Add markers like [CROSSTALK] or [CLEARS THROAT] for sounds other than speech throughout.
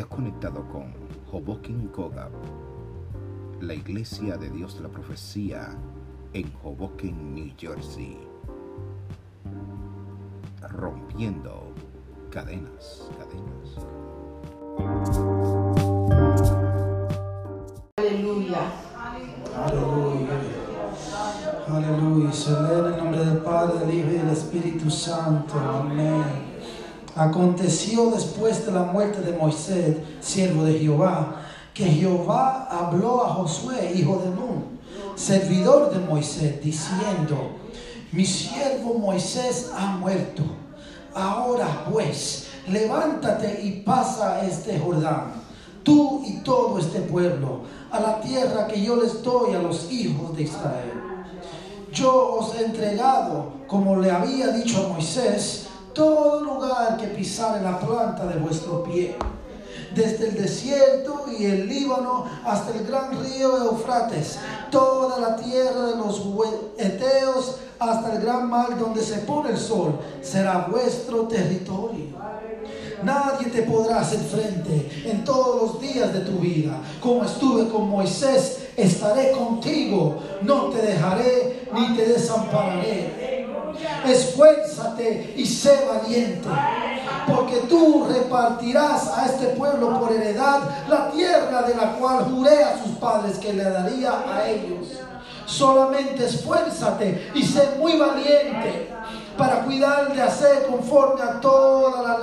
Te has conectado con Hoboken Kogab, la iglesia de Dios de la profecía en Hoboken, New Jersey. Rompiendo cadenas, cadenas. Aleluya. Aleluya. Aleluya. Se lee en el nombre del Padre, del Hijo y del Espíritu Santo. Amén. Aconteció después de la muerte de Moisés, siervo de Jehová, que Jehová habló a Josué, hijo de Nun, servidor de Moisés, diciendo, mi siervo Moisés ha muerto. Ahora pues, levántate y pasa este Jordán, tú y todo este pueblo, a la tierra que yo les doy a los hijos de Israel. Yo os he entregado, como le había dicho a Moisés, todo lugar que pisare la planta de vuestro pie, desde el desierto y el Líbano hasta el gran río Eufrates, toda la tierra de los Eteos hasta el gran mar donde se pone el sol, será vuestro territorio. Nadie te podrá hacer frente en todos los días de tu vida. Como estuve con Moisés, estaré contigo. No te dejaré ni te desampararé. Esfuérzate y sé valiente, porque tú repartirás a este pueblo por heredad la tierra de la cual juré a sus padres que le daría a ellos. Solamente esfuérzate y sé muy valiente para cuidar de hacer conforme a toda la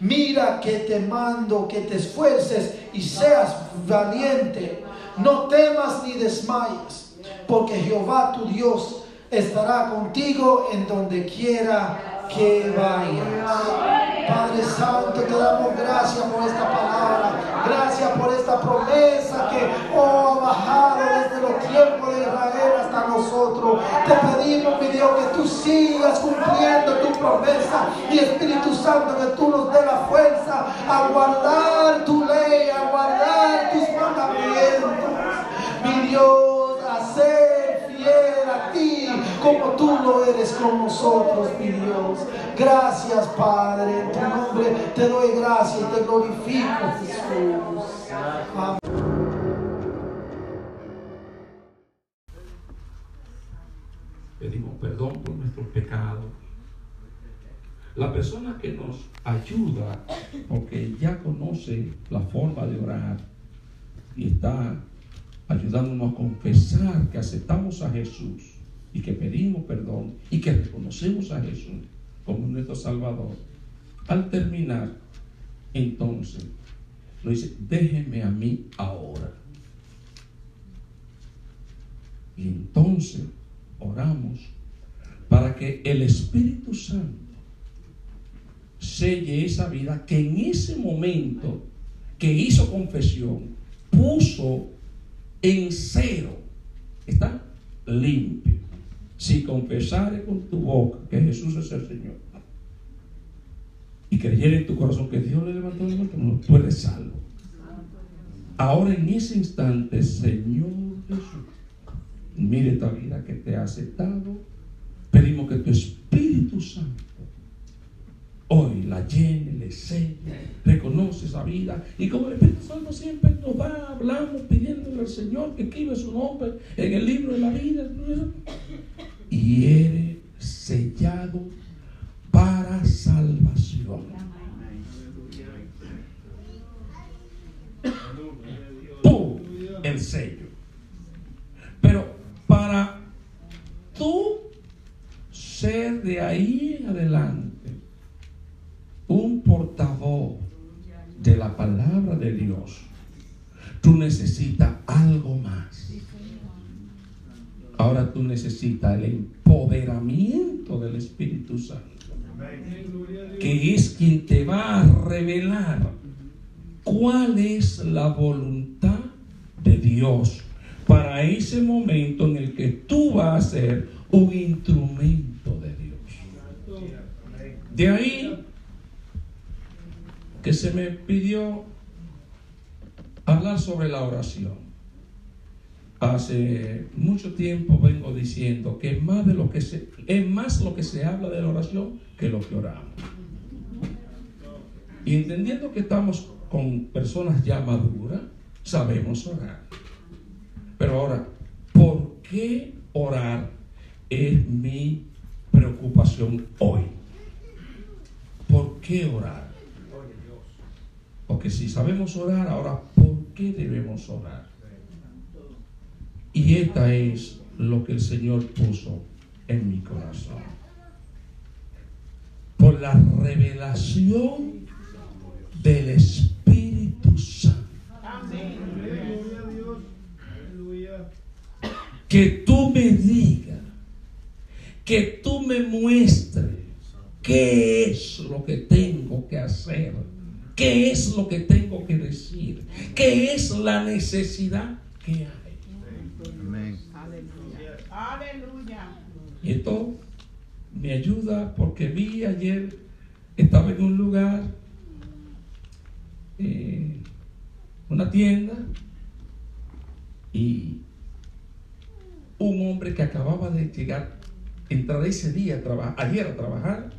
Mira que te mando que te esfuerces y seas valiente. No temas ni desmayes, porque Jehová tu Dios estará contigo en donde quiera que vayas. Padre Santo, te damos gracias por esta palabra. Gracias por esta promesa que oh, ha bajado desde los tiempos de Israel hasta nosotros. Te pedimos, mi Dios, que tú sigas cumpliendo tu promesa. Y Espíritu Santo, que tú nos dé la fuerza a guardar tu ley, a guardar tus mandamientos. Mi Dios, como tú lo eres con nosotros, mi Dios. Gracias, Padre. En tu nombre te doy gracias y te glorifico, Jesús. Pedimos perdón por nuestros pecados. La persona que nos ayuda, porque ya conoce la forma de orar y está ayudándonos a confesar que aceptamos a Jesús y que pedimos perdón y que reconocemos a Jesús como nuestro Salvador, al terminar, entonces, nos dice, déjeme a mí ahora. Y entonces oramos para que el Espíritu Santo selle esa vida que en ese momento que hizo confesión, puso en cero. Está limpio si confesares con tu boca que Jesús es el Señor y creyere en tu corazón que Dios le levantó de muerto, no, tú eres salvo. Ahora en ese instante, Señor Jesús, mire esta vida que te ha aceptado. Pedimos que tu Espíritu Santo hoy la llene, le selle, reconoce esa vida. Y como el Espíritu Santo siempre nos va, hablamos, pidiéndole al Señor que escribe su nombre en el libro de la vida. Y eres sellado para salvación. Tú, el sello. Pero para tú ser de ahí en adelante un portavoz de la palabra de Dios, tú necesitas algo más. Ahora tú necesitas el empoderamiento del Espíritu Santo, que es quien te va a revelar cuál es la voluntad de Dios para ese momento en el que tú vas a ser un instrumento de Dios. De ahí que se me pidió hablar sobre la oración. Hace mucho tiempo vengo diciendo que es más de lo que se es más lo que se habla de la oración que lo que oramos. Y entendiendo que estamos con personas ya maduras, sabemos orar. Pero ahora, ¿por qué orar es mi preocupación hoy? ¿Por qué orar? Porque si sabemos orar, ahora, ¿por qué debemos orar? Y esta es lo que el Señor puso en mi corazón. Por la revelación del Espíritu Santo. Que tú me digas, que tú me muestres qué es lo que tengo que hacer, qué es lo que tengo que decir, qué es la necesidad que hay. Aleluya. Y esto me ayuda porque vi ayer, estaba en un lugar, eh, una tienda, y un hombre que acababa de llegar, entrar ese día a trabajar, ayer a trabajar,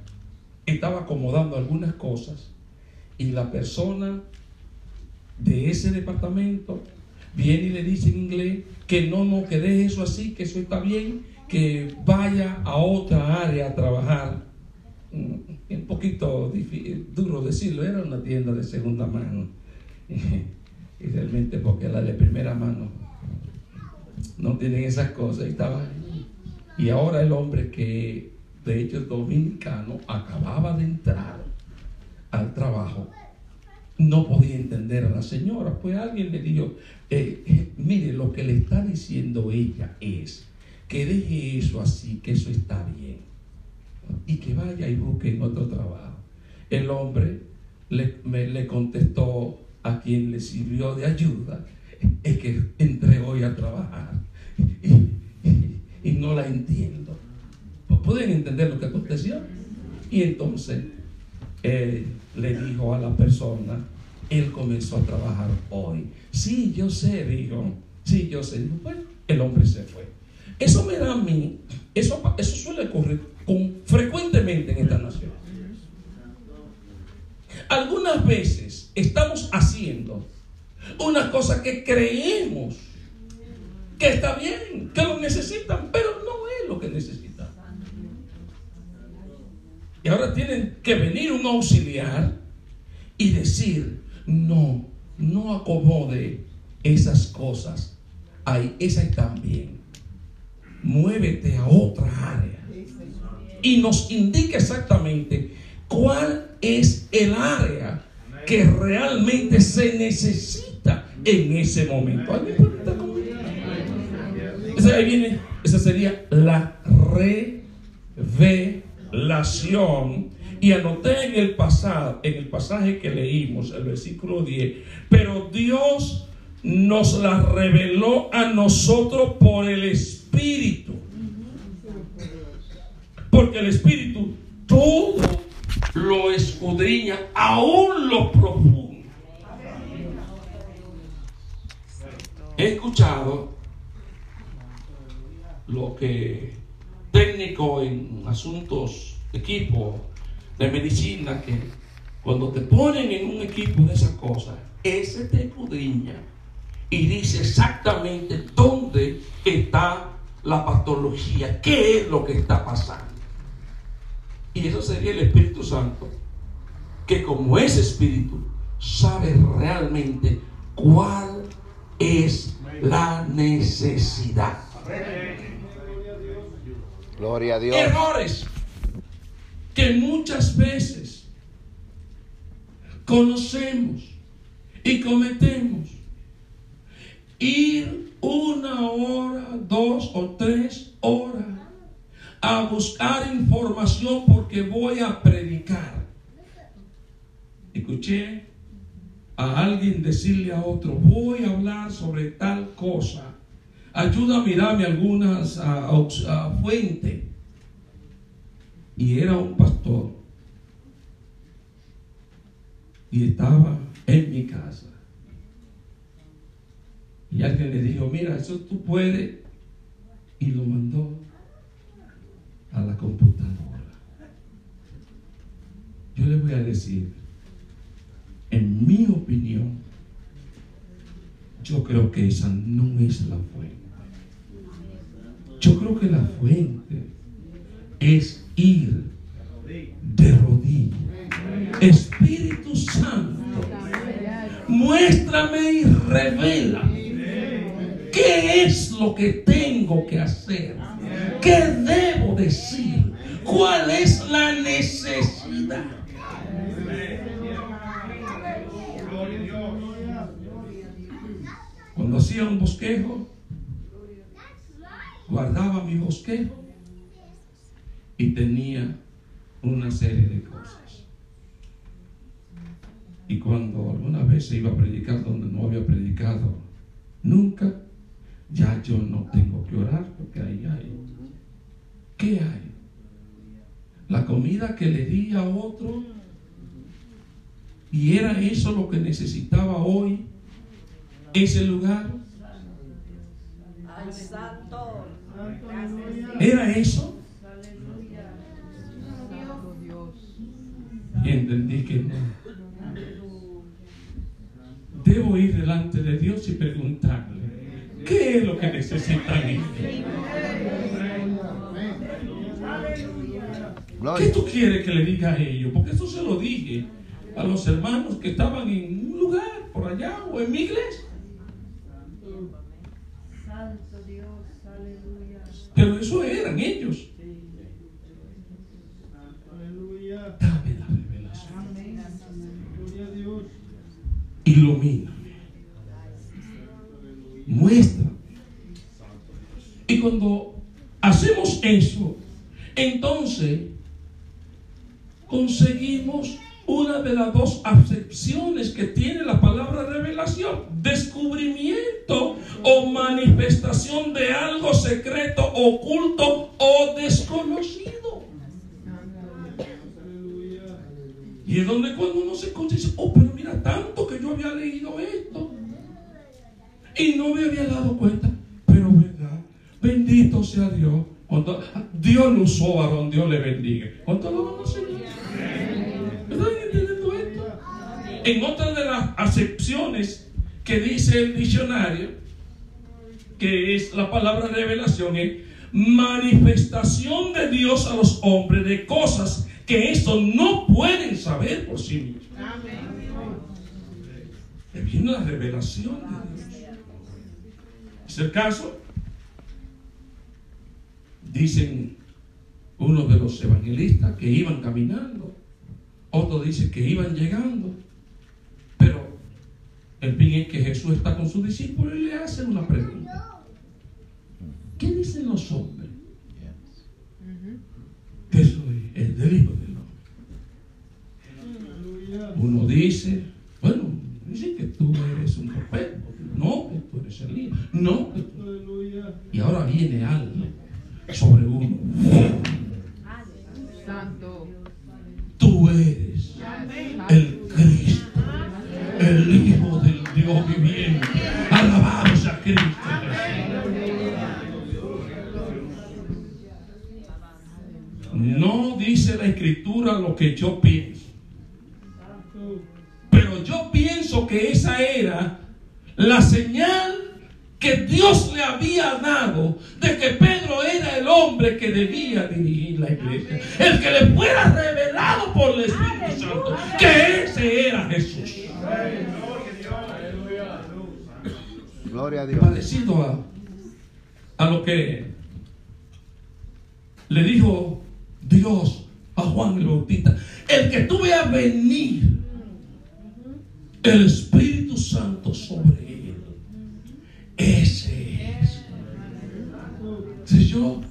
estaba acomodando algunas cosas y la persona de ese departamento viene y le dice en inglés que no, no, que deje eso así, que eso está bien, que vaya a otra área a trabajar. Mm, un poquito duro decirlo, era una tienda de segunda mano. [LAUGHS] Y realmente porque la de primera mano no tienen esas cosas. Y, estaba, y ahora el hombre que de hecho es dominicano acababa de entrar no podía entender a la señora. Pues alguien le dijo, eh, eh, mire, lo que le está diciendo ella es que deje eso así, que eso está bien. Y que vaya y busque en otro trabajo. El hombre le, contestó a quien le sirvió de ayuda, es que entré hoy a trabajar y, y no la entiendo. ¿Pueden entender lo que aconteció? Y entonces eh, le dijo a la persona, él comenzó a trabajar hoy. Sí, yo sé, dijo. Sí, yo sé. Bueno, el hombre se fue. Eso me da a mí, eso, eso suele ocurrir con, frecuentemente en esta nación. Algunas veces estamos haciendo una cosa que creemos que está bien, que lo necesitan, pero no es lo que necesitan. Y ahora tienen que venir un auxiliar y decir, no, no acomode esas cosas. Ahí, esas están bien. Muévete a otra área. Y nos indica exactamente cuál es el área que realmente se necesita en ese momento. Esa, ahí viene, esa sería la revelación y anoté en el pasado, en el pasaje que leímos, el versículo 10, pero Dios nos la reveló a nosotros por el Espíritu. Porque el Espíritu todo lo escudriña, aún lo profundo. He escuchado lo que técnico en asuntos de equipo de medicina que cuando te ponen en un equipo de esas cosas, ese te escudriña y dice exactamente dónde está la patología, qué es lo que está pasando. Y eso sería el Espíritu Santo, que como es Espíritu, sabe realmente cuál es la necesidad. Gloria a Dios. Errores que muchas veces conocemos y cometemos. Ir una hora, dos o tres horas a buscar información porque voy a predicar. Escuché a alguien decirle a otro, voy a hablar sobre tal cosa. Ayuda a mirarme algunas a, a- fuentes. Y era un pastor. Y estaba en mi casa. Y alguien le dijo, mira, eso tú puedes. Y lo mandó a la computadora. Yo le voy a decir, en mi opinión, yo creo que esa no es la fuente. Yo creo que la fuente es ir de rodillas. Espíritu Santo, muéstrame y revela qué es lo que tengo que hacer, qué debo decir, cuál es la necesidad. Cuando hacía un bosquejo, guardaba mi bosquejo y tenía una serie de cosas. Y cuando alguna vez se iba a predicar donde no había predicado nunca, ya yo no tengo que orar porque ahí hay. ¿Qué hay? La comida que le di a otro y era eso lo que necesitaba hoy ese lugar. Ay, santo. ¿Era eso? Y entendí que no. Debo ir delante de Dios y preguntarle, ¿qué es lo que necesitan ellos? ¿Qué tú quieres que le diga a ellos? Porque eso se lo dije a los hermanos que estaban en un lugar por allá o en mi iglesia. Santo Dios, aleluya. Pero eso eran ellos. Dame la revelación. Ilumíname. Muéstrame. Y cuando hacemos eso, entonces conseguimos una de las dos acepciones que tiene la palabra revelación. Descubrimiento o manifestación de algo secreto, oculto o desconocido. Y es donde cuando uno se escucha dice, oh, pero mira, tanto que yo había leído esto y no me había dado cuenta. Pero verdad, bendito sea Dios. Dios lo usó, varón, Dios le bendiga. ¿Cuánto lo En otra de las acepciones que dice el diccionario, que es la palabra revelación, es manifestación de Dios a los hombres de cosas que estos no pueden saber por sí mismos. Le viene la revelación de Dios. Es el caso, dicen uno de los evangelistas que iban caminando, otro dice que iban llegando, el fin es que Jesús está con sus discípulos y le hacen una pregunta. ¿Qué dicen los hombres? Que soy el del Hijo del Hombre. Uno dice, bueno, dice que tú eres un profeta, no que tú eres el Hijo, no que tú... Y ahora viene algo sobre uno. Escritura lo que yo pienso. Pero yo pienso que esa era la señal que Dios le había dado de que Pedro era el hombre que debía dirigir la iglesia. El que le fuera revelado por el Espíritu Santo. Que ese era Jesús. Gloria a Dios. Parecido a, a lo que le dijo Dios Juan el Bautista. El que tú veas venir el Espíritu Santo sobre él. Ese es. Si yo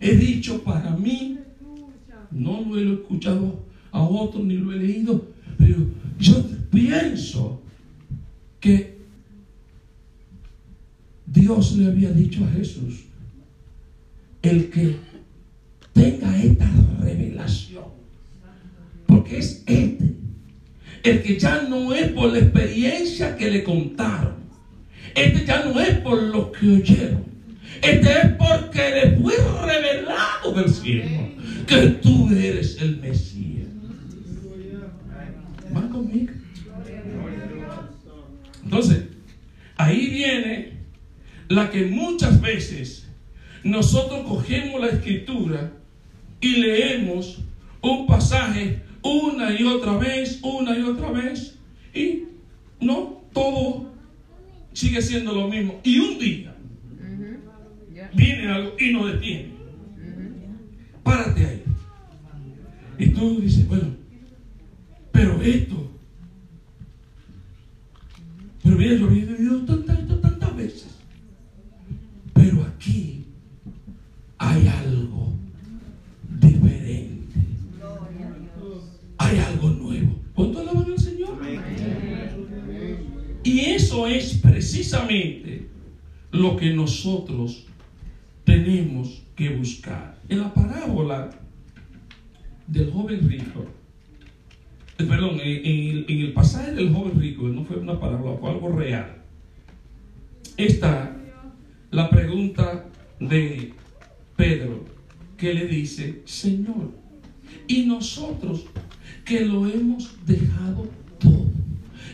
he dicho para mí, no lo he escuchado a otro ni lo he leído, pero yo pienso que Dios le había dicho a Jesús, el que tenga esta revelación, porque es este, el que ya no es por la experiencia que le contaron, este ya no es por lo que oyeron, este es porque le fue revelado del cielo que tú eres el Mesías. ¿Van conmigo? Entonces, ahí viene la que muchas veces nosotros cogemos la escritura y leemos un pasaje una y otra vez, una y otra vez, y no todo sigue siendo lo mismo. Y un día viene algo y nos detiene. Párate ahí. Y tú dices, bueno, pero esto, pero mira, yo había vivido tantas, tantas veces. Pero aquí hay algo diferente. Hay algo nuevo. ¿Cuánto alaban al Señor? Y eso es precisamente lo que nosotros tenemos que buscar. En la parábola del joven rico, eh, perdón, en, el pasaje del joven rico, no fue una parábola, fue algo real. Está la pregunta de Pedro, que le dice, Señor, y nosotros que lo hemos dejado todo,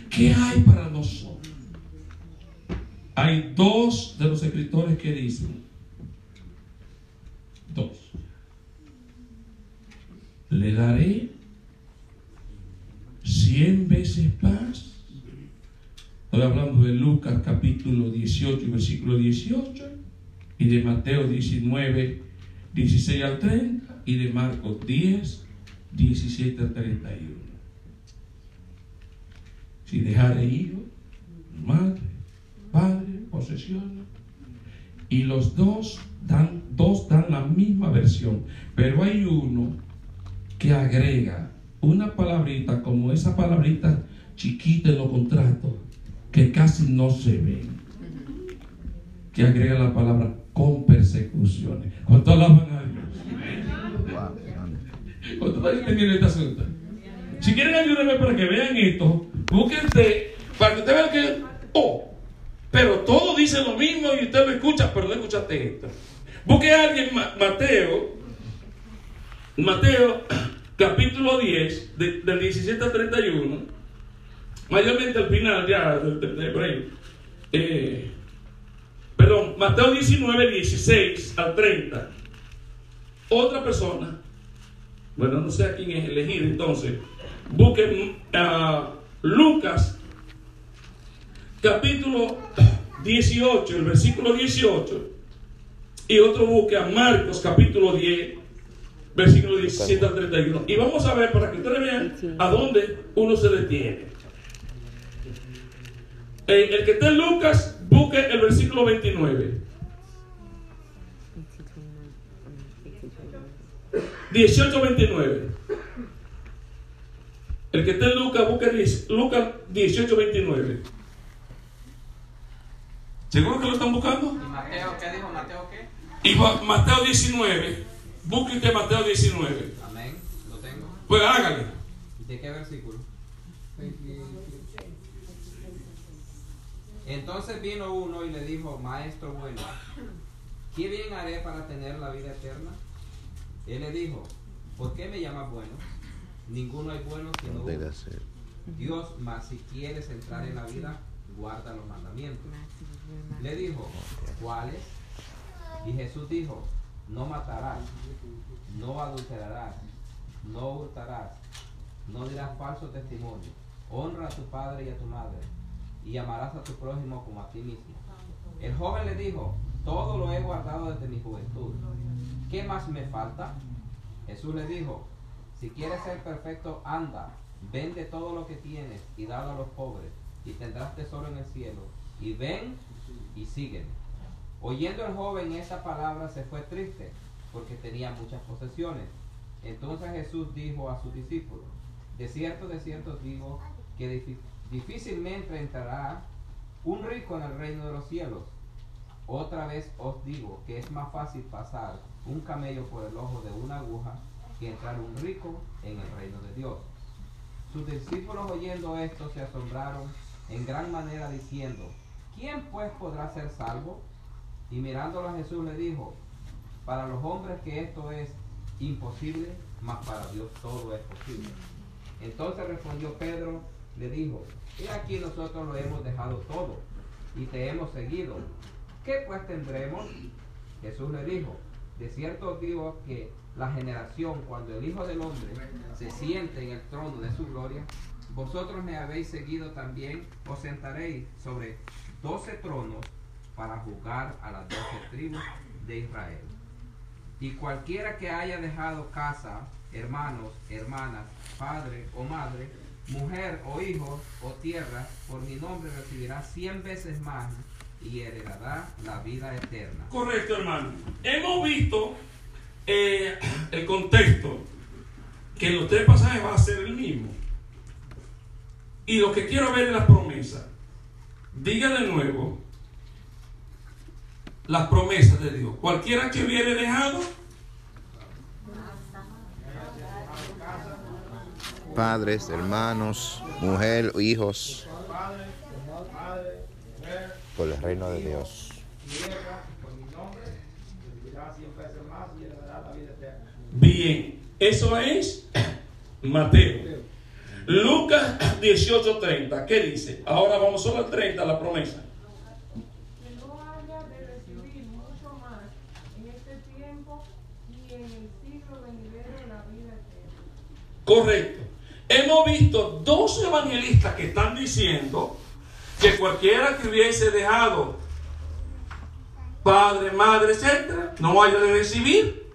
¿qué hay para nosotros? Hay dos de los escritores que dicen, dos, le daré cien veces más. Estoy hablando de Lucas capítulo 18, versículo 18, y de Mateo 19, 16 al 30, y de Marcos 10, 17 al 31. Si dejare hijo, madre, padre, posesiones, y los dos dan, dos dan la misma versión, pero hay uno que agrega una palabrita como esa palabrita chiquita en los contratos que casi no se ven, que agrega la palabra con persecuciones. ¿Cuánto alaban a Dios? ¿Cuánto entendiendo este asunto? Si quieren ayúdenme para que vean esto, búsquense, para que usted vea que, oh, pero todo dice lo mismo y usted lo escucha, pero no escuchaste esto. Busque a alguien, Mateo, Mateo [CLEARS THROAT] capítulo 10, de, del 17 al 31, mayormente al final ya del, del, eh, perdón, Mateo 19, 16 al 30. Otra persona, bueno, no sé a quién es elegir entonces, busquen a Lucas capítulo 18, el versículo 18, y otro busque a Marcos capítulo 10, versículo 17 al 31. Y vamos a ver para que ustedes vean a dónde uno se detiene. Eh, el que está en Lucas, busque el versículo 29. 18, 29. El que está en Lucas, busque Lucas 18, 29. ¿Seguro que lo están buscando? ¿Y Mateo qué dijo? ¿Mateo qué? Y Mateo 19. Busque usted Mateo 19. Amén. Lo tengo. Pues hágale. ¿De qué versículo? Entonces vino uno y le dijo, Maestro bueno, ¿qué bien haré para tener la vida eterna? Él le dijo, ¿por qué me llamas bueno? Ninguno hay bueno sino uno. Dios, mas si quieres entrar en la vida, guarda los mandamientos. Le dijo, ¿cuáles? Y Jesús dijo, no matarás, no adulterarás, no hurtarás, no dirás falso testimonio, honra a tu padre y a tu madre, y amarás a tu prójimo como a ti mismo. El joven le dijo, todo lo he guardado desde mi juventud. ¿Qué más me falta? Jesús le dijo, si quieres ser perfecto, anda, vende todo lo que tienes y dalo a los pobres, y tendrás tesoro en el cielo. Y ven y sígueme. Oyendo el joven esta palabra se fue triste, porque tenía muchas posesiones. Entonces Jesús dijo a sus discípulos, de cierto, de cierto digo, que difícilmente entrará un rico en el reino de los cielos. Otra vez os digo que es más fácil pasar un camello por el ojo de una aguja que entrar un rico en el reino de Dios. Sus discípulos oyendo esto se asombraron en gran manera diciendo, ¿quién pues podrá ser salvo? Y mirándolo a Jesús le dijo, para los hombres que esto es imposible, mas para Dios todo es posible. Entonces respondió Pedro, le dijo, he aquí nosotros lo hemos dejado todo y te hemos seguido. ¿Qué pues tendremos? Jesús le dijo, de cierto digo que la generación cuando el Hijo del Hombre se siente en el trono de su gloria, vosotros me habéis seguido también, os sentaréis sobre doce tronos para juzgar a las doce tribus de Israel. Y cualquiera que haya dejado casa, hermanos, hermanas, padre o madre, mujer o hijos o tierra, por mi nombre recibirá cien veces más y heredará la vida eterna. Correcto, hermano. Hemos visto eh, el contexto que en los tres pasajes va a ser el mismo. Y lo que quiero ver es la promesa. Diga de nuevo las promesas de Dios. Cualquiera que hubiere dejado Padres, hermanos, mujer, hijos, por el reino de Dios. Bien, eso es Mateo. Lucas 18:30, ¿qué dice? Ahora vamos solo al 30, la promesa. que no haya de recibir mucho más en este tiempo y en el siglo venidero la vida eterna. Correcto. Hemos visto dos evangelistas que están diciendo que cualquiera que hubiese dejado padre, madre, etcétera, no haya de recibir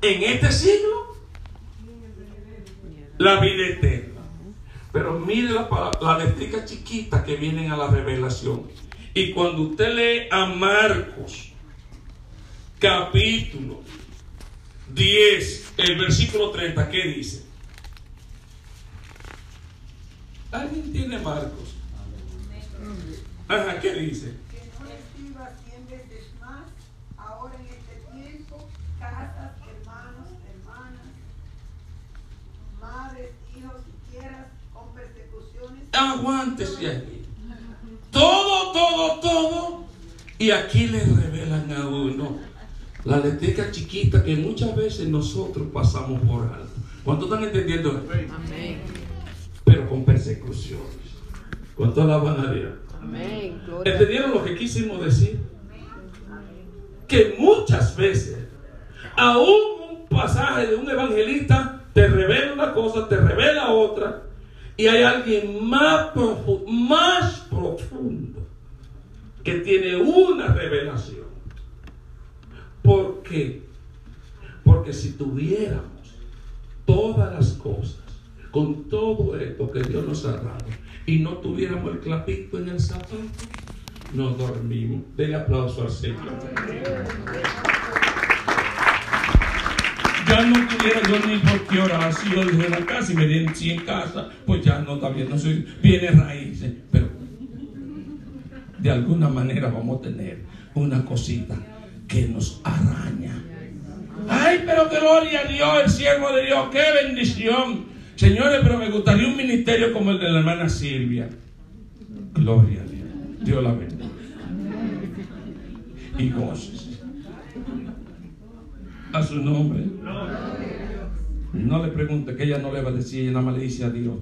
en este siglo la vida eterna. Pero mire la, la letrica chiquita que vienen a la revelación. Y cuando usted lee a Marcos, capítulo 10, el versículo 30, ¿qué dice? ¿Alguien tiene Marcos? Ajá, ¿qué dice? que no reciba cien veces más ahora en este tiempo, casas, hermanos, hermanas, madres, hijos y tierras con persecuciones. Aguántese aquí. Todo, todo, todo. Y aquí le revelan a uno la letrica chiquita que muchas veces nosotros pasamos por alto. ¿Cuántos están entendiendo? Pero con persecuciones. ¿Cuántos alaban a Dios? ¿Entendieron lo que quisimos decir? Que muchas veces, aún un pasaje de un evangelista te revela una cosa, te revela otra, y hay alguien más, profu- más profundo que tiene una revelación. ¿Por qué? Porque si tuviéramos todas las cosas, con todo esto que Dios nos ha dado, y no tuviéramos el clapito en el zapato, no dormimos. Denle aplauso al Señor. Ya no tuviera yo ni por qué orar si yo dije la casa y me den 100 casas, pues ya no bien, no soy, viene raíces, pero de alguna manera vamos a tener una cosita que nos araña. Ay, pero gloria a Dios, el siervo de Dios, qué bendición. Señores, pero me gustaría un ministerio como el de la hermana Silvia. Gloria a Dios. Dios la bendiga. Y goces. A su nombre. No le pregunte que ella no le va a decir, ella nada más le dice a Dios.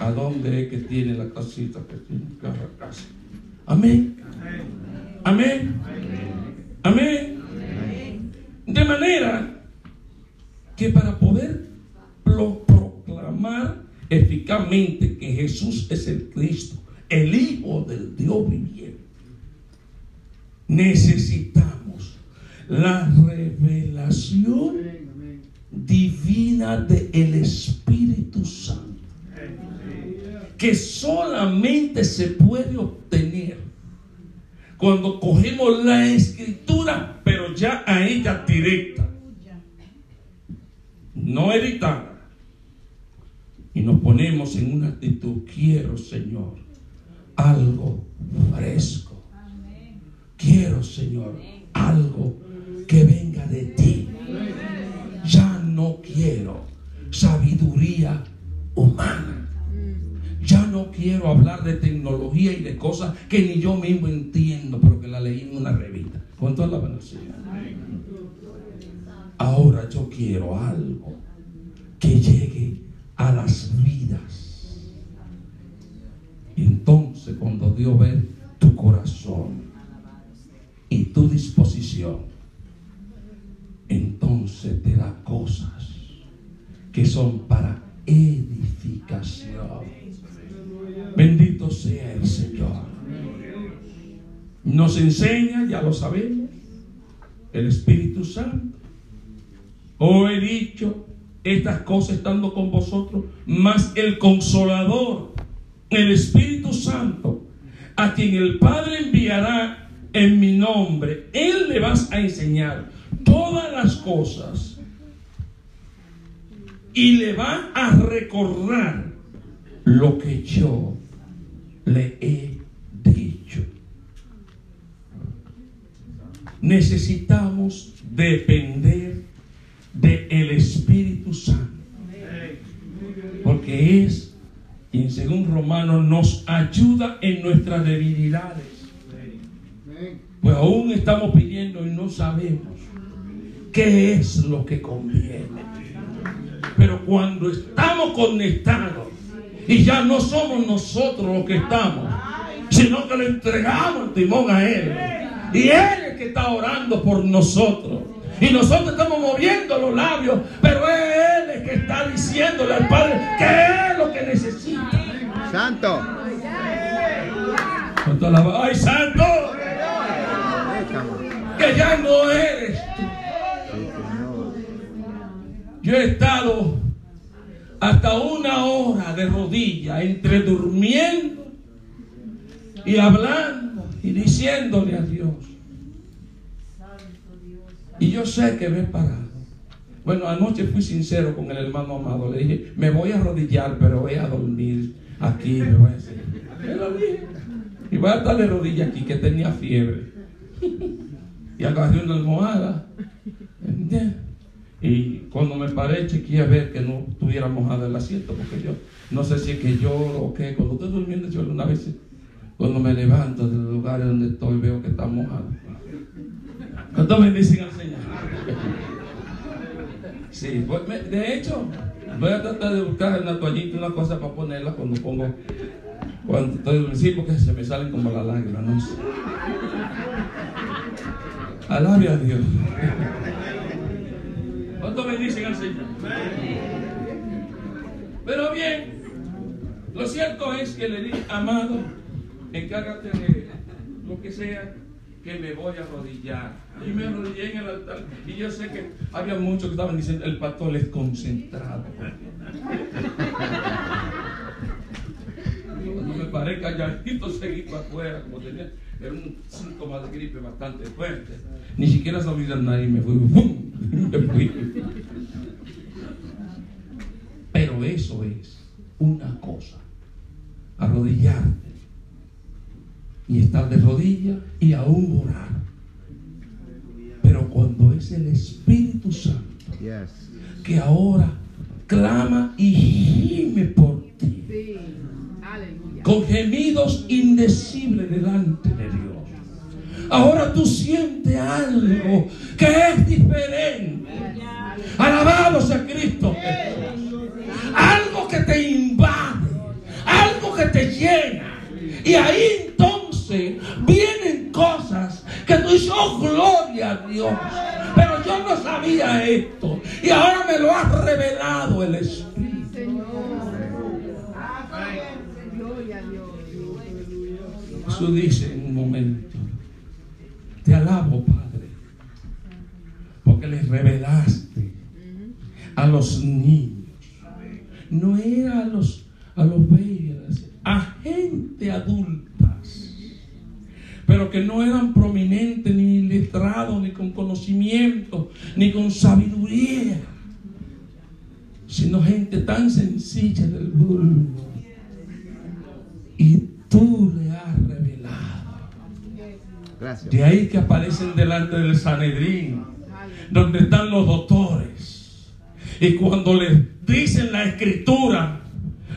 ¿A dónde es que tiene la casita que tiene cada casa? Amén. Amén. Amén. De manera que para poder pro- proclamar eficazmente que Jesús es el Cristo, el Hijo del Dios viviente, necesitamos la revelación divina del Espíritu Santo, que solamente se puede obtener cuando cogemos la escritura, pero ya a ella directa, no editada, y nos ponemos en una actitud, quiero Señor, algo fresco. Quiero, Señor, algo que venga de ti. Ya no quiero sabiduría humana. Ya no quiero hablar de tecnología y de cosas que ni yo mismo entiendo, pero que la leí en una revista. ¿Cuánto alaban al Señor? Ahora yo quiero algo que llegue a las vidas. Entonces cuando Dios ve son para edificación. Bendito sea el Señor. Nos enseña, ya lo sabemos, el Espíritu Santo. Os he dicho estas cosas estando con vosotros, más el consolador, el Espíritu Santo, a quien el Padre enviará en mi nombre, Él le vas a enseñar todas las cosas y le va a recordar lo que yo le he dicho. Necesitamos depender del Espíritu Santo. Porque es, y según Romanos, nos ayuda en nuestras debilidades. Pues aún estamos pidiendo y no sabemos qué es lo que conviene. Pero cuando estamos conectados y ya no somos nosotros los que estamos, sino que le entregamos el timón a Él. Y Él es el que está orando por nosotros. Y nosotros estamos moviendo los labios, pero es Él el que está diciéndole al Padre que es lo que necesita. Santo. ¿Cuánto alaba- ¡Ay, Santo! Que ya no eres tú. Yo he estado hasta una hora de rodilla entre durmiendo y hablando y diciéndole a Dios. Y yo sé que me he parado. Bueno, anoche fui sincero con el hermano amado. Le dije, me voy a arrodillar, pero voy a dormir aquí. Me voy a dije. Y voy a estar de rodillas aquí, que tenía fiebre. Y agarré una almohada. ¿Entiendes? Y cuando me paré, chequeé ver que no estuviera mojado el asiento, porque yo no sé si es que lloro o qué. Cuando estoy durmiendo, yo una vez, cuando me levanto del lugar donde estoy, veo que está mojado. ¿Cuánto bendicen al Señor? Sí, pues, me- de hecho, voy a tratar de buscar una toallita, una cosa para ponerla cuando pongo, cuando estoy durmiendo. Porque se me salen como las lágrimas, no sé. Alabe a Dios. ¿Cuánto bendicen al Señor? Pero bien, lo cierto es que le dije, amado, encárgate de lo que sea, que me voy a arrodillar. Y me arrodillé en el altar. Y yo sé que había muchos que estaban diciendo, el pastor es concentrado. Cuando me paré calladito, [LAUGHS] para afuera, como tenía, era un síntoma de gripe bastante fuerte. Ni siquiera salí del nariz, me fui, [LAUGHS] ¡pum! me fui. Pero eso es una cosa, arrodillarte y estar de rodillas y aún orar. Pero cuando es el Espíritu Santo que ahora clama y gime por ti. Con gemidos indecibles delante de Dios. Ahora tú sientes algo que es diferente. Alabado sea Cristo. Algo que te invade, algo que te llena. Y ahí entonces vienen cosas que tú dices, oh gloria a Dios. Pero yo no sabía esto. Y ahora me lo ha revelado el Espíritu. Señor. Gloria a Dios. Jesús dice en un momento, te alabo Padre, porque les revelaste a los niños, no era a los, a los babies, a gente adultas, pero que no eran prominentes ni letrados, ni con conocimiento, ni con sabiduría, sino gente tan sencilla del vulgo. Y tú le Gracias. De ahí que aparecen delante del Sanedrín, donde están los doctores. Y cuando les dicen la escritura,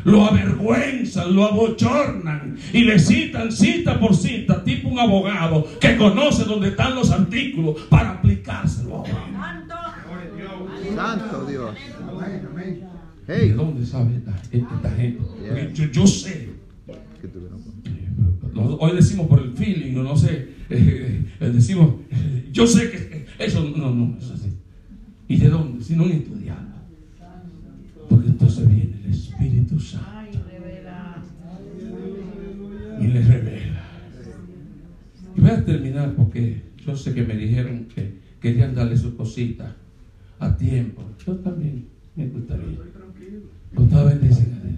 lo avergüenzan, lo abochornan y le citan cita por cita, tipo un abogado que conoce dónde están los artículos para aplicárselo. Santo Dios. ¿De dónde sabe esta, esta gente? Yo, yo sé. Hoy decimos por el feeling, no sé, eh, eh, decimos, eh, yo sé que eso no, no, es así. ¿Y de dónde? Si no han estudiado. Porque entonces viene el Espíritu Santo y les revela. Y voy a terminar porque yo sé que me dijeron que querían darle sus cositas a tiempo. Yo también me gustaría. Con toda bendición a.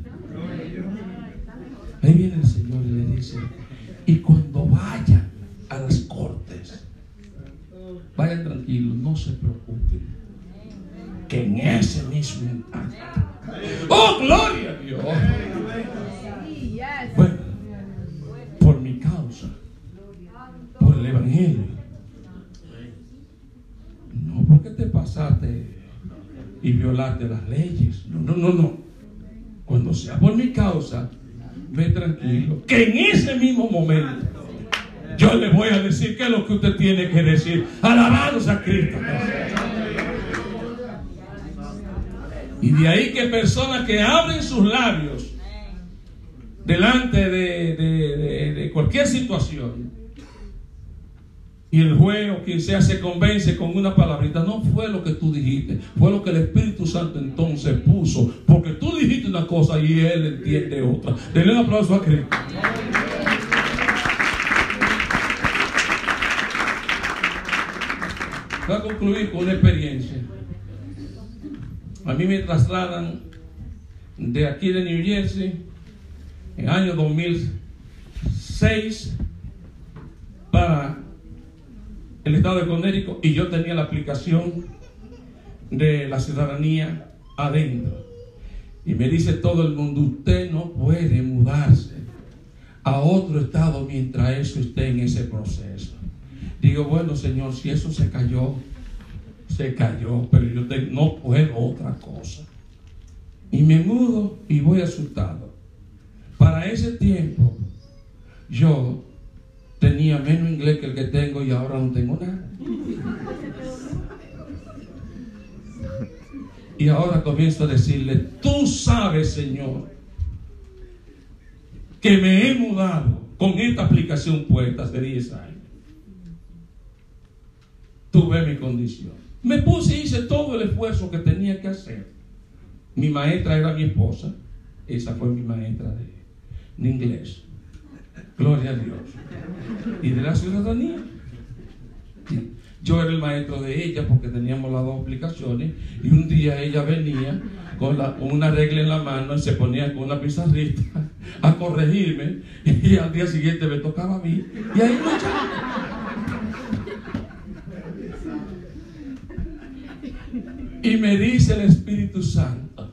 Ahí viene el Señor y le dice, y cuando vayan a las cortes, vayan tranquilos, no se preocupen, que en ese mismo instante, ¡oh, gloria a Dios! Bueno, por mi causa, por el Evangelio, no porque te pasaste y violaste las leyes, no, no, no, no. Cuando sea por mi causa, ve tranquilo, que en ese mismo momento yo le voy a decir qué es lo que usted tiene que decir. Alabados a Cristo. Y de ahí que personas que abren sus labios delante de, de- de- de cualquier situación y el juez o quien sea se convence con una palabrita, no fue lo que tú dijiste, fue lo que el Espíritu Santo entonces puso, porque tú dijiste una cosa y él entiende otra. Denle un aplauso a Cristo. Voy a concluir con una experiencia. A mí me trasladan de aquí de New Jersey en el año 2006 para el estado de Connecticut y yo tenía la aplicación de la ciudadanía adentro. Y me dice todo el mundo, usted no puede mudarse a otro estado mientras eso esté en ese proceso. Digo, bueno, Señor, si eso se cayó, se cayó, pero yo te- no puedo otra cosa. Y me mudo y voy asustado. Para ese tiempo, yo tenía menos inglés que el que tengo y ahora no tengo nada. Y ahora comienzo a decirle, tú sabes, Señor, que me he mudado con esta aplicación puesta hace 10 años. Tú ves mi condición. Me puse y hice todo el esfuerzo que tenía que hacer. Mi maestra era mi esposa. Esa fue mi maestra de, inglés. Gloria a Dios. Y de la ciudadanía. Yo era el maestro de ella porque teníamos las dos aplicaciones y un día ella venía con, una regla en la mano y se ponía con una pizarrita a corregirme y al día siguiente me tocaba a mí y ahí no Y me dice el Espíritu Santo,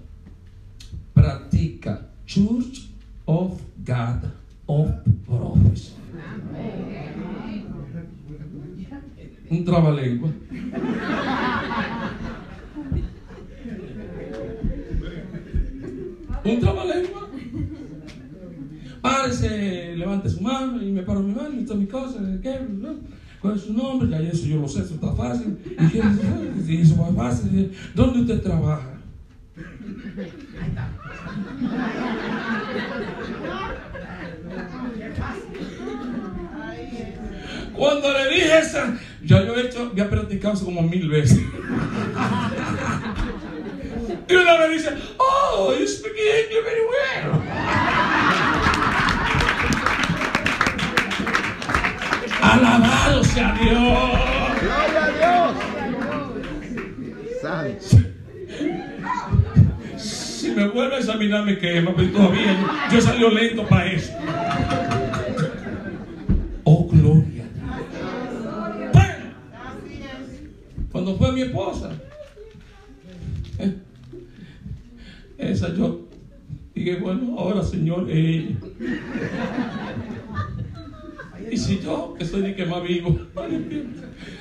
practica Church of God of Prophets. Un trabalengua. Un trabalengua. Párese, levante su mano y me paro mi mano y todas mis cosas. ¿qué? ¿Cuál es su nombre? Ya eso yo lo sé, eso está fácil. ¿Y qué es Y eso va fácil. ¿Dónde usted trabaja? Cuando le dije esa, ya yo he hecho, ya he practicado eso como mil veces. Y una vez dice, oh, you speak English very well. Alabado sea Dios. Gloria a Dios. Santo. Si me vuelve a examinar me quema, pero todavía yo, yo he salido lento para eso. Oh, gloria. Bueno, cuando fue mi esposa, eh, esa yo dije, bueno, ahora Señor, ella. Y si yo, que soy ni que más vivo,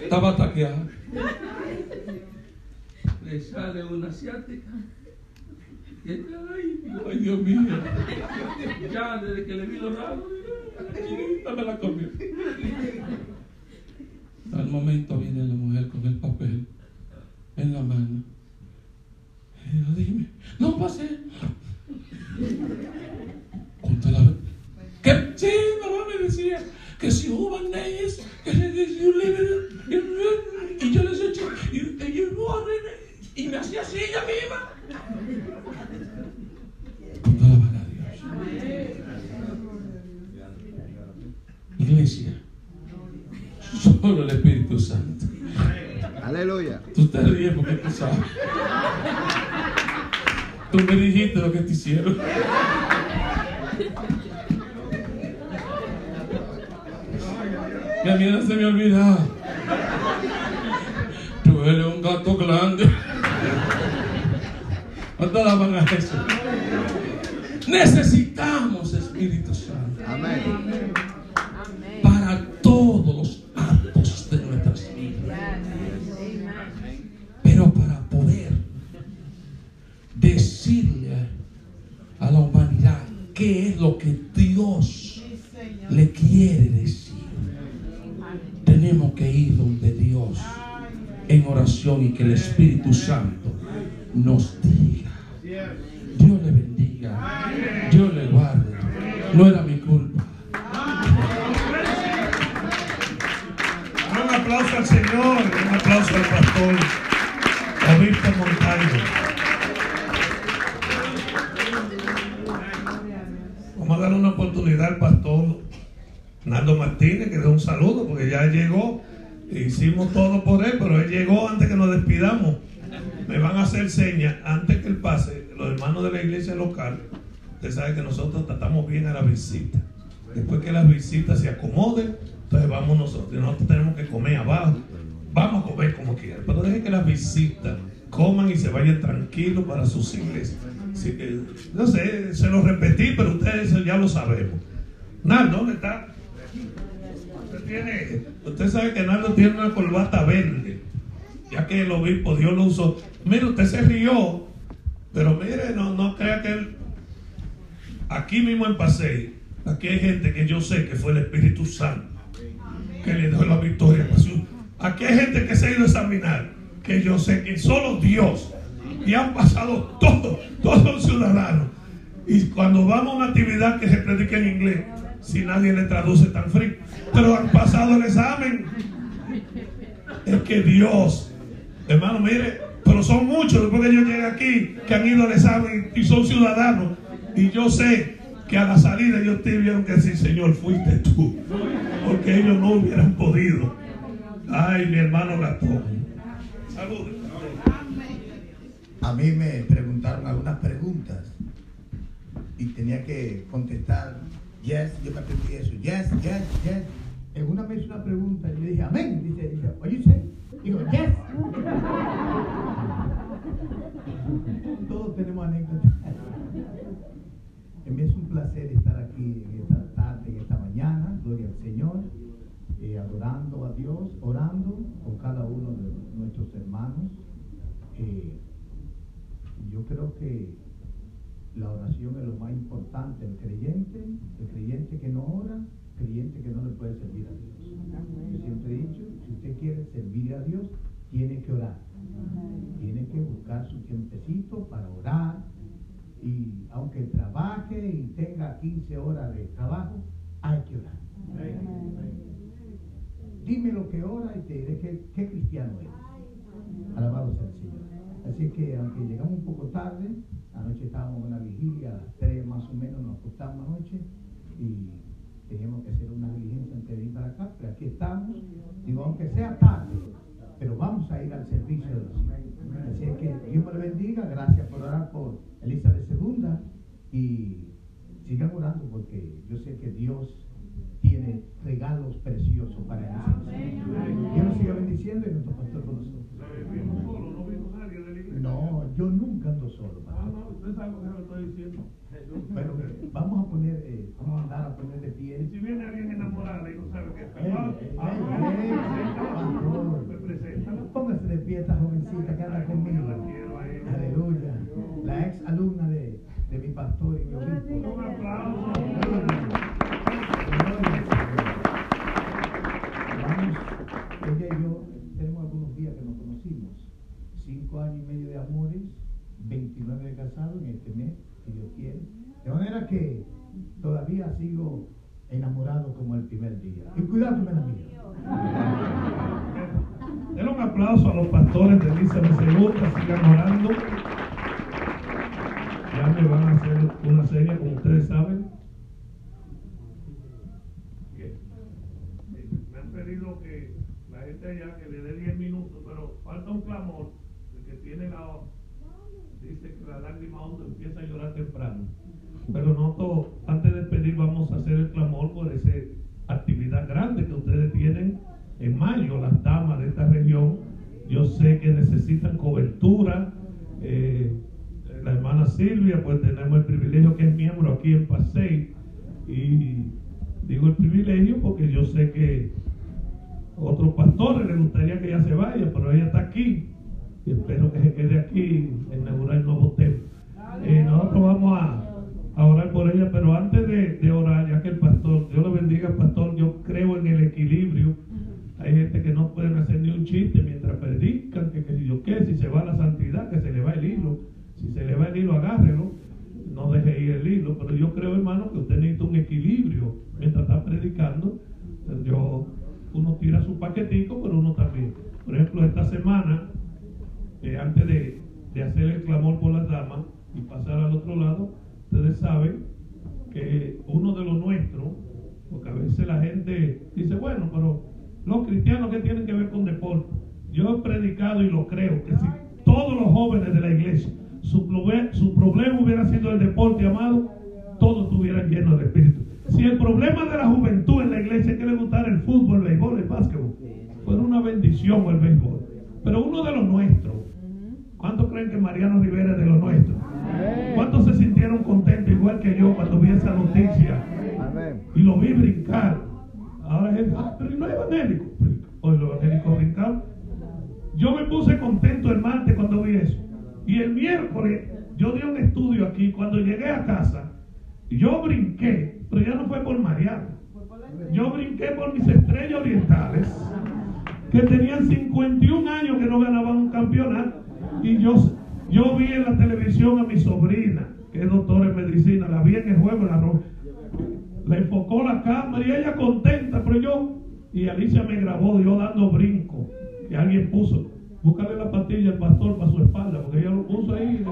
estaba taqueado. Le sale una asiática. Y ay, Dios mío. Ya desde que le vi los ramos, chinita me la comió. Al momento viene la mujer con el papel en la mano. Y dime, no pasé. Conté la que sí, mamá me decía que si hubo leyes, que se decía un libre, y yo les eché, y, y, y, y me hacía así ella misma. A Dios. Iglesia, solo el Espíritu Santo. Aleluya. Tú te ríes porque tú sabes. Tú me dijiste lo que te hicieron. Que a mí no se me olvida. Tú eres un gato grande. ¿Cuánto alaban a eso? Necesitamos Espíritu Santo Amén. Amén. para todos los actos de nuestras vidas. Pero para poder decirle a la humanidad qué es lo que Dios le quiere decir, y que el Espíritu Santo nos diga. Dios le bendiga. Dios le guarde. No era usted sabe que nosotros tratamos bien a la visita. Después que las visitas se acomoden, entonces vamos nosotros. Nosotros tenemos que comer abajo. Vamos a comer como quieran. Pero dejen que las visitas coman y se vayan tranquilos para sus iglesias. Así que, no sé, se lo repetí, pero ustedes ya lo sabemos. Naldo, ¿dónde está? Usted, tiene, usted sabe que Naldo tiene una corbata verde. Ya que el obispo Dios lo usó. Mire, usted se rió. Pero mire, no, no crea que él. Aquí mismo en Pasey, aquí hay gente que yo sé que fue el Espíritu Santo que le dio la victoria. a Jesús. Aquí hay gente que se ha ido a examinar, que yo sé que solo Dios, y han pasado todos, todos los ciudadanos. Y cuando vamos a una actividad que se predica en inglés, si nadie le traduce tan frío, pero han pasado el examen. Es que Dios, hermano, mire, pero son muchos después que yo llegué aquí que han ido al examen y son ciudadanos. Y yo sé que a la salida ellos tuvieron que decir, Señor, fuiste tú. Porque ellos no hubieran podido. Ay, mi hermano Gastón. Saludos. A mí me preguntaron algunas preguntas y tenía que contestar, yes, yo me aprendí eso, yes, yes, yes. En una me hizo una pregunta y yo dije, amén. Dice, dice, oye, say? Digo, yes. Todos tenemos anécdotas. Me es un placer estar aquí en esta tarde, en esta mañana, gloria al Señor, eh, adorando a Dios, orando por cada uno de nuestros hermanos. Eh, yo creo que la oración es lo más importante. El creyente, el creyente que no ora, creyente que no le puede servir a Dios. Yo siempre he dicho, si usted quiere servir a Dios, tiene que orar. Tiene que buscar su tiempecito para orar. Y aunque trabaje y tenga 15 horas de trabajo, hay que orar. Dime lo que ora y te diré qué, cristiano eres. Alabado sea el Señor. Así que aunque llegamos un poco tarde, anoche estábamos en una vigilia, a las 3 más o menos nos acostamos anoche y teníamos que hacer una diligencia antes de venir para acá, pero aquí estamos. Digo, aunque sea tarde, pero vamos a ir al servicio de los Así es que Dios me le bendiga, gracias por orar por Elizabeth II y sigan orando porque yo sé que Dios tiene regalos preciosos para Elizabeth. Dios nos siga bendiciendo y nuestro pastor con nosotros. No, yo nunca ando solo. No, no, usted sabe lo que yo estoy diciendo. Pero eh, vamos a poner, eh, vamos a andar a poner de Y pie. si viene alguien enamorada y no sabe qué Esta jovencita que anda conmigo. Aleluya. La ex alumna de, de mi pastor y mi obispo. Un aplauso. Vamos, ella y yo tenemos algunos días que nos conocimos. Cinco años y medio de amores, 29 de casados en este mes, si Dios quiere. De manera que todavía sigo enamorado como el primer día. Y cuidado me la Denle un aplauso a los pastores de Elizabeth Segunda, sigan orando. Ya me van a hacer una serie, como ustedes saben. Me han pedido que la gente allá que le dé 10 minutos, pero falta un clamor. El que tiene la dice que la lágrima honda empieza a llorar temprano. Pero nosotros, antes de pedir, vamos a hacer el clamor por esa actividad grande que ustedes tienen en mayo, las damas de esta región. Yo sé que necesitan cobertura. Eh, la hermana Silvia, pues tenemos el privilegio que es miembro aquí en Pasey. Y digo el privilegio porque yo sé que otros pastores les gustaría que ella se vaya, pero ella está aquí. Y espero que se quede aquí en inaugurar el nuevo templo. Eh, nosotros vamos a, orar por ella, pero antes de, de orar, ya que el pastor, Dios lo bendiga, pastor, yo creo en el equilibrio. Hay gente que no pueden hacer ni un chiste mientras predican, que, si yo qué, si se va la santidad, que se le va el hilo. Si se le va el hilo, agárrelo. No deje ir el hilo. Pero yo creo, hermano, que usted necesita un equilibrio mientras está predicando. Yo, uno tira su paquetico, pero uno también. Por ejemplo, esta semana, eh, antes de, de hacer el clamor por las damas y pasar al otro lado, ustedes saben que uno de los nuestros, porque a veces la gente dice, bueno, pero los cristianos que tienen que ver con deporte. Yo he predicado y lo creo, que si todos los jóvenes de la iglesia, su, su problema hubiera sido el deporte, amado, todos estuvieran llenos de espíritu. Si el problema de la juventud en la iglesia es que le gustara el fútbol, el béisbol, el básquetbol, fuera una bendición el béisbol. Pero uno de los nuestros, ¿cuántos creen que Mariano Rivera pero no es evangélico. Hoy los evangélicos brincaron. Yo me puse contento el martes cuando vi eso. Y el miércoles yo di un estudio aquí. Cuando llegué a casa, yo brinqué, pero ya no fue por Mariano. Yo brinqué por mis estrellas orientales, que tenían 51 años que no ganaban un campeonato. Y yo, yo vi en la televisión a mi sobrina, que es doctora en medicina, la vi en el juego, la le enfocó la cámara y ella contenta, pero yo, y Alicia me grabó yo dando brinco, y alguien puso, búscale la pastilla al pastor para su espalda, porque ella lo puso ahí.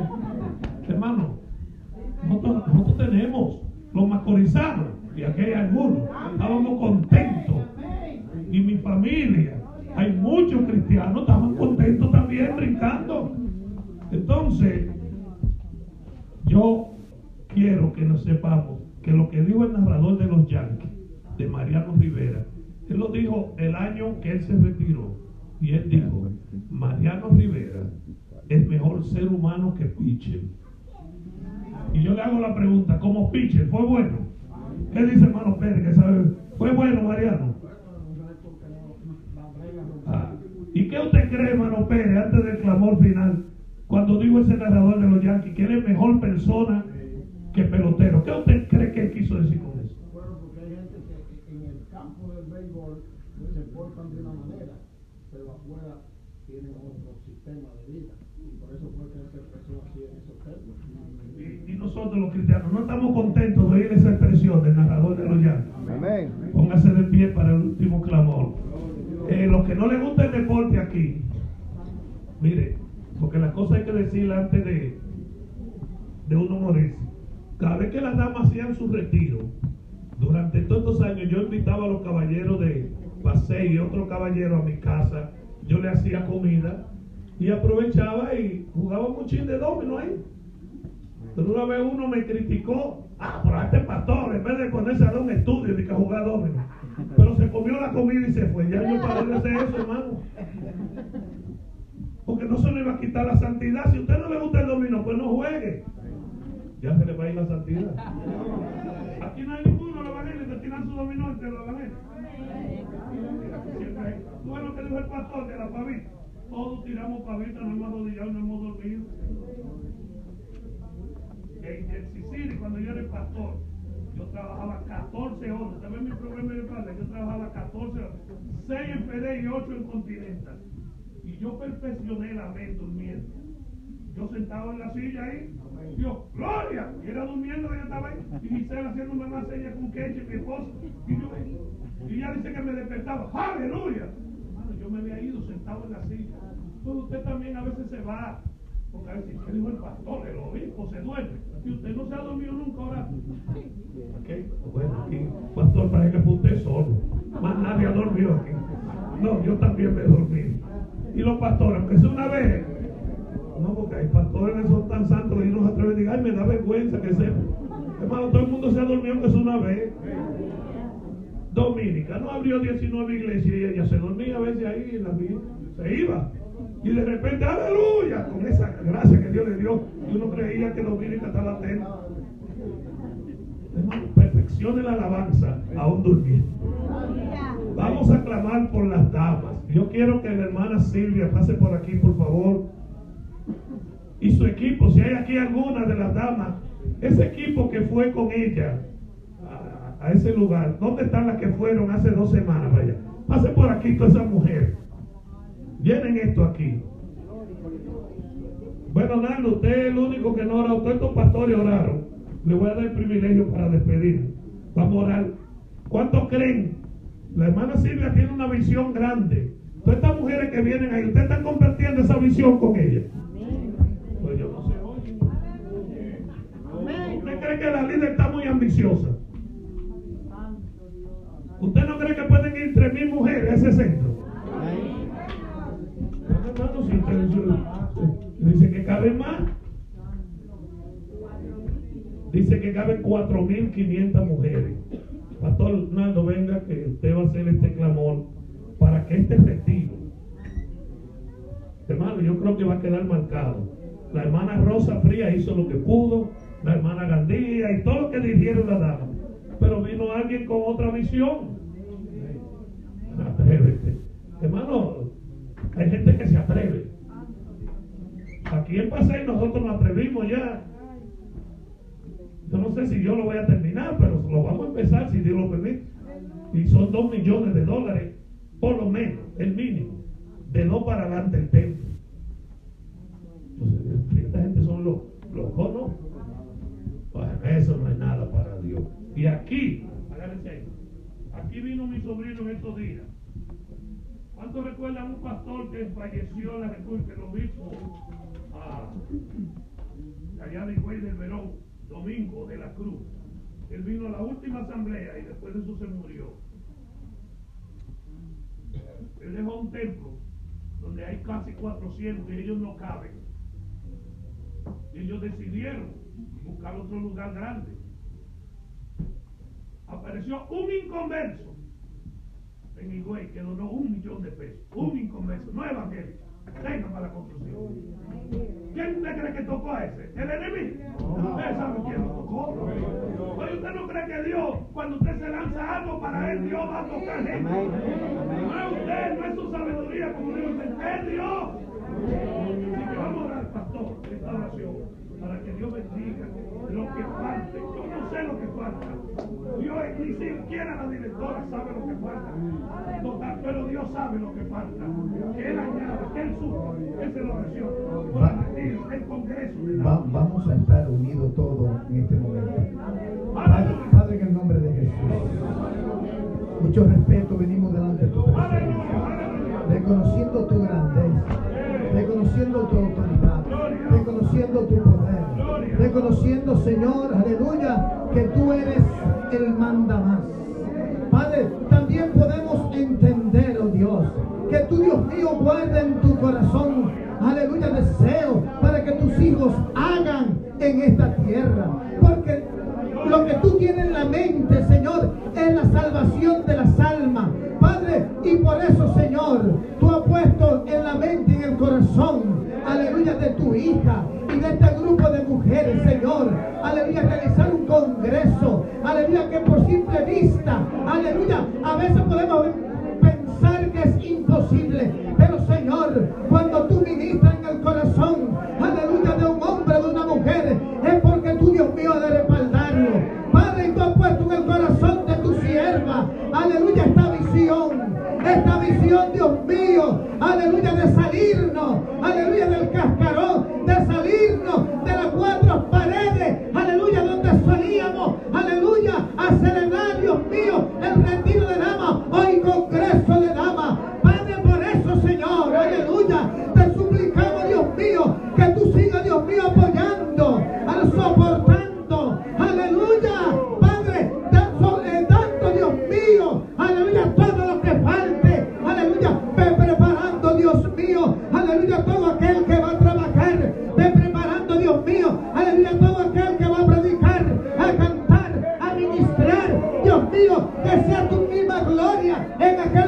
Hermano, nosotros, tenemos los macorizanos, y aquí hay algunos, estábamos contentos, y mi familia, hay muchos cristianos, estaban contentos también brincando. Entonces, yo quiero que nos sepamos que lo que dijo el narrador de los Yankees, de Mariano Rivera, él lo dijo el año que él se retiró. Y él dijo, Mariano Rivera es mejor ser humano que pitcher. Y yo le hago la pregunta, como pitcher, ¿fue bueno? ¿Qué dice hermano Pérez? ¿Fue bueno Mariano? Ah, ¿Y qué usted cree, hermano Pérez, antes del clamor final, cuando dijo ese narrador de los Yankees, que él es mejor persona que pelotero? ¿Qué usted cree que él quiso decir con eso? Bueno, porque hay gente que en el campo del béisbol de una manera, pero afuera tienen otro sistema de vida. Y por eso fue que él se expresó así en esos términos. Y, y nosotros los cristianos no estamos contentos de oír esa expresión del narrador de los Yankees. Amén. Póngase de pie para el último clamor. Eh, los que no les gusta el deporte aquí, mire, porque las cosas hay que decirlas antes de, de uno morirse. Cada vez que las damas hacían su retiro, durante todos estos años yo invitaba a los caballeros de Paseo y otros caballeros a mi casa, yo le hacía comida y aprovechaba y jugaba un chin de domino ahí. Pero una vez uno me criticó, ah, pero a este pastor, en vez de ponerse a dar un estudio, de que a jugar domino. Pero se comió la comida y se fue. Ya yo para de hacer eso, hermano. porque no se le va a quitar la santidad. Si a usted no le gusta el dominó, pues no juegue. Ya se le va a ir la santidad. Aquí no hay ninguno los evangelios que tiran su dominó evangelios. Siempre hay. Bueno, que dijo el pastor de la pavita. Todos tiramos pavita, no hemos arrodillado, no hemos dormido. En el Sicily, cuando yo era el pastor, yo trabajaba 14 horas. ¿Sabes mi problema de padre? Yo trabajaba 14 horas. 6 en PD y 8 en Continental. Y yo perfeccioné la mente durmiendo. Yo sentado en la silla ahí, Dios, gloria. Y era durmiendo, yo estaba ahí. Y Gisela haciéndome más señas con Keche, mi esposa. Y yo, que. ¡Aleluya! Hermano, yo me había ido sentado en la silla. Pues usted también a veces se va. Porque a veces, ¿qué dijo el pastor? El obispo se duerme. Y usted no se ha dormido nunca ahora. Okay. Bueno, aquí, pastor, parece que usted solo. Más nadie ha dormido aquí. No, yo también me dormido. Y los pastores, aunque sea una vez, no, porque hay pastores que son tan santos y no se atreven a decir, ay, me da vergüenza que sepa. Hermano, todo el mundo se ha dormido aunque sea una vez. Dominica no abrió 19 iglesias y ella se dormía a veces ahí. Se iba. Y de repente, aleluya, con esa gracia que Dios le dio. Y uno creía que Dominica estaba atenta. Hermano, perfeccione la alabanza aún durmiendo. Vamos a clamar por las damas. Yo quiero que la hermana Silvia pase por aquí, por favor. Y su equipo, si hay aquí alguna de las damas, ese equipo que fue con ella a, ese lugar, ¿dónde están las que fueron hace dos semanas? Vaya, pase por aquí toda esa mujer. Llenen esto aquí. Bueno, Nando, usted es el único que no ora. Todos estos pastores oraron. Le voy a dar el privilegio para despedir. Vamos a orar. ¿Cuántos creen? La hermana Silvia tiene una visión grande. Todas estas mujeres que vienen ahí, ustedes están compartiendo esa visión con ella. Pues yo no sé. ¿Usted cree que la líder está muy ambiciosa? ¿Usted no cree que pueden ir 3.000 mujeres a ese centro? Si dice que caben más. Dice que caben 4.500 mujeres. Pastor Naldo, venga que usted va a hacer este clamor para que este retiro, hermano, yo creo que va a quedar marcado. La hermana Rosa Fría hizo lo que pudo, la hermana Gandía y todo lo que dijeron las damas. Pero vino alguien con otra visión. Atrévete. Hermano, hay gente que se atreve. Aquí en Paseo nosotros nos atrevimos ya. Yo no sé si yo lo voy a terminar, pero lo vamos a empezar si Dios lo permite. Y son dos millones de dólares, por lo menos, el mínimo, de dos para adelante el templo. Entonces, esta gente son los, los conos. Bueno, eso no es nada. Y aquí, agárrense aquí vino mi sobrino en estos días. ¿Cuántos recuerdan un pastor que falleció en la República, el obispo ah, allá de Higüey del Verón, Domingo de la Cruz? Él vino a la última asamblea y después de eso se murió. Él dejó un templo donde hay casi 400 y ellos no caben. Ellos decidieron buscar otro lugar grande. Apareció un inconverso en Higüey que donó un millón de pesos. Un inconverso, no evangélico. Venga para la construcción. ¿Quién usted cree que tocó a ese? ¿El enemigo? ¿Usted sabe quién lo tocó? ¿usted no cree que Dios, cuando usted se lanza algo para él, Dios va a tocar gente? No es usted, no es su sabiduría, como Dios dice, es Dios. Así que vamos a orar, pastor, esta oración, para que Dios bendiga lo que falte. Yo no sé lo que falta. Dios ni siquiera la directora sabe lo que falta. Total, pero Dios sabe lo que falta. Que Él añade, que Él sube, que se lo reciba. El Congreso. Va- vamos a estar unidos todos mío, que sea tu misma gloria en aquel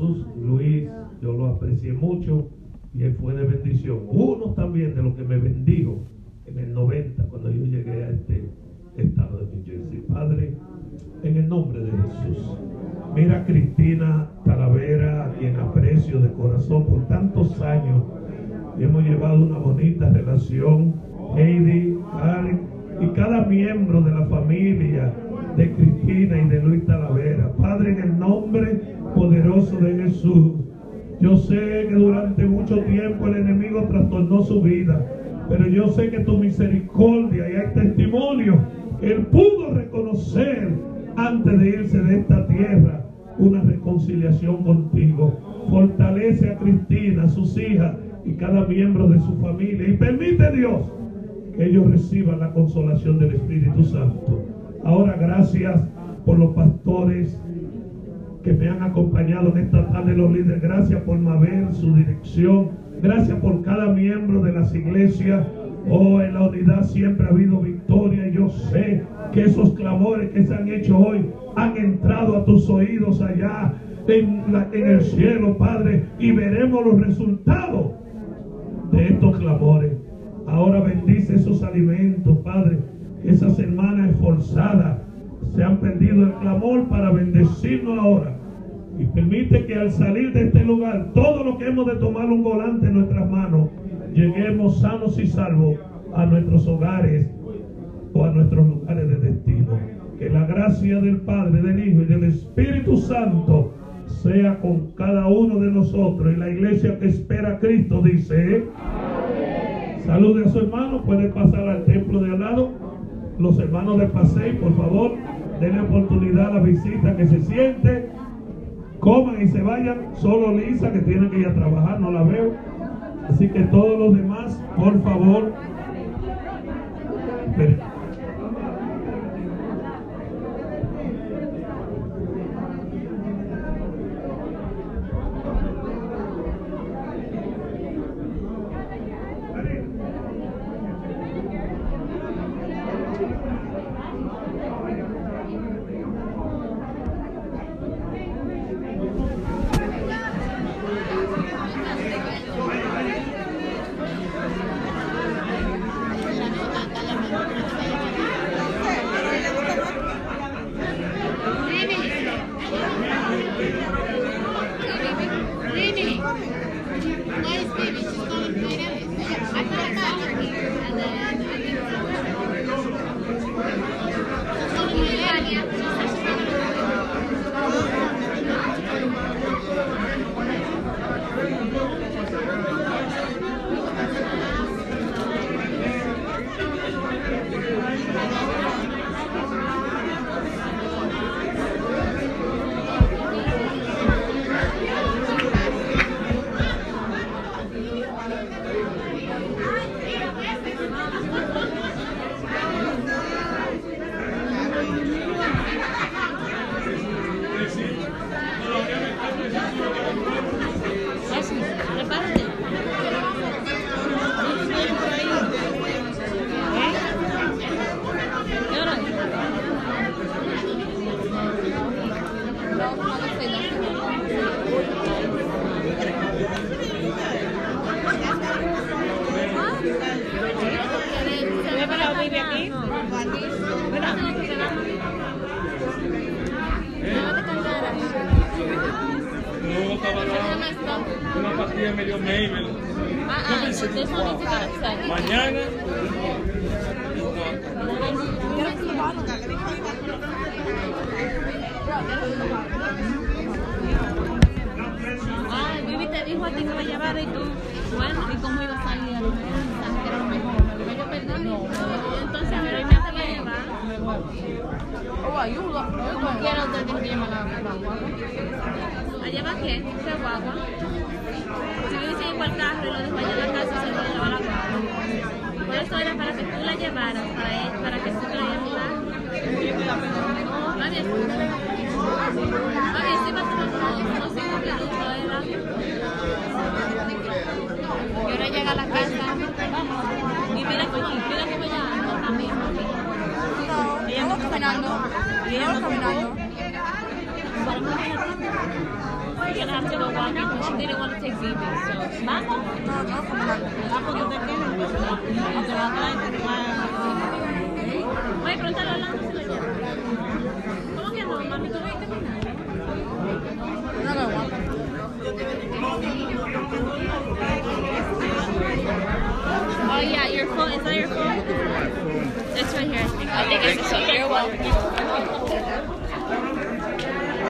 Jesús, Luis, yo lo aprecié mucho y él fue de bendición. Uno también de los que me bendijo en el 90 cuando yo llegué a este estado de New Jersey. Padre, en el nombre de Jesús. Mira a Cristina Talavera, a quien aprecio de corazón por tantos años. Hemos llevado una bonita relación. Heidi, Karen y cada miembro de la familia de Cristina y de Luis Talavera. Padre, en el nombre poderoso de Jesús. Yo sé que durante mucho tiempo el enemigo trastornó su vida, pero yo sé que tu misericordia y hay testimonio. Él pudo reconocer antes de irse de esta tierra una reconciliación contigo. Fortalece a Cristina, a sus hijas y cada miembro de su familia y permite Dios que ellos reciban la consolación del Espíritu Santo. Ahora gracias por los pastores que me han acompañado en esta tarde, los líderes. Gracias por Mabel, su dirección. Gracias por cada miembro de las iglesias. Oh, en la unidad siempre ha habido victoria. Yo sé que esos clamores que se han hecho hoy han entrado a tus oídos allá en, el cielo, Padre, y veremos los resultados de estos clamores. Ahora bendice esos alimentos, Padre. Esas hermanas esforzadas se han perdido el clamor para bendecirnos ahora. Y permite que al salir de este lugar, todo lo que hemos de tomar un volante en nuestras manos, lleguemos sanos y salvos a nuestros hogares o a nuestros lugares de destino. Que la gracia del Padre, del Hijo y del Espíritu Santo sea con cada uno de nosotros. Y la iglesia que espera a Cristo dice, salude a su hermano, puede pasar al templo de al lado los hermanos de Pasey, por favor, denle oportunidad a la visita que se siente, coman y se vayan. Solo Lisa, que tiene que ir a trabajar, no la veo. Así que todos los demás, por favor.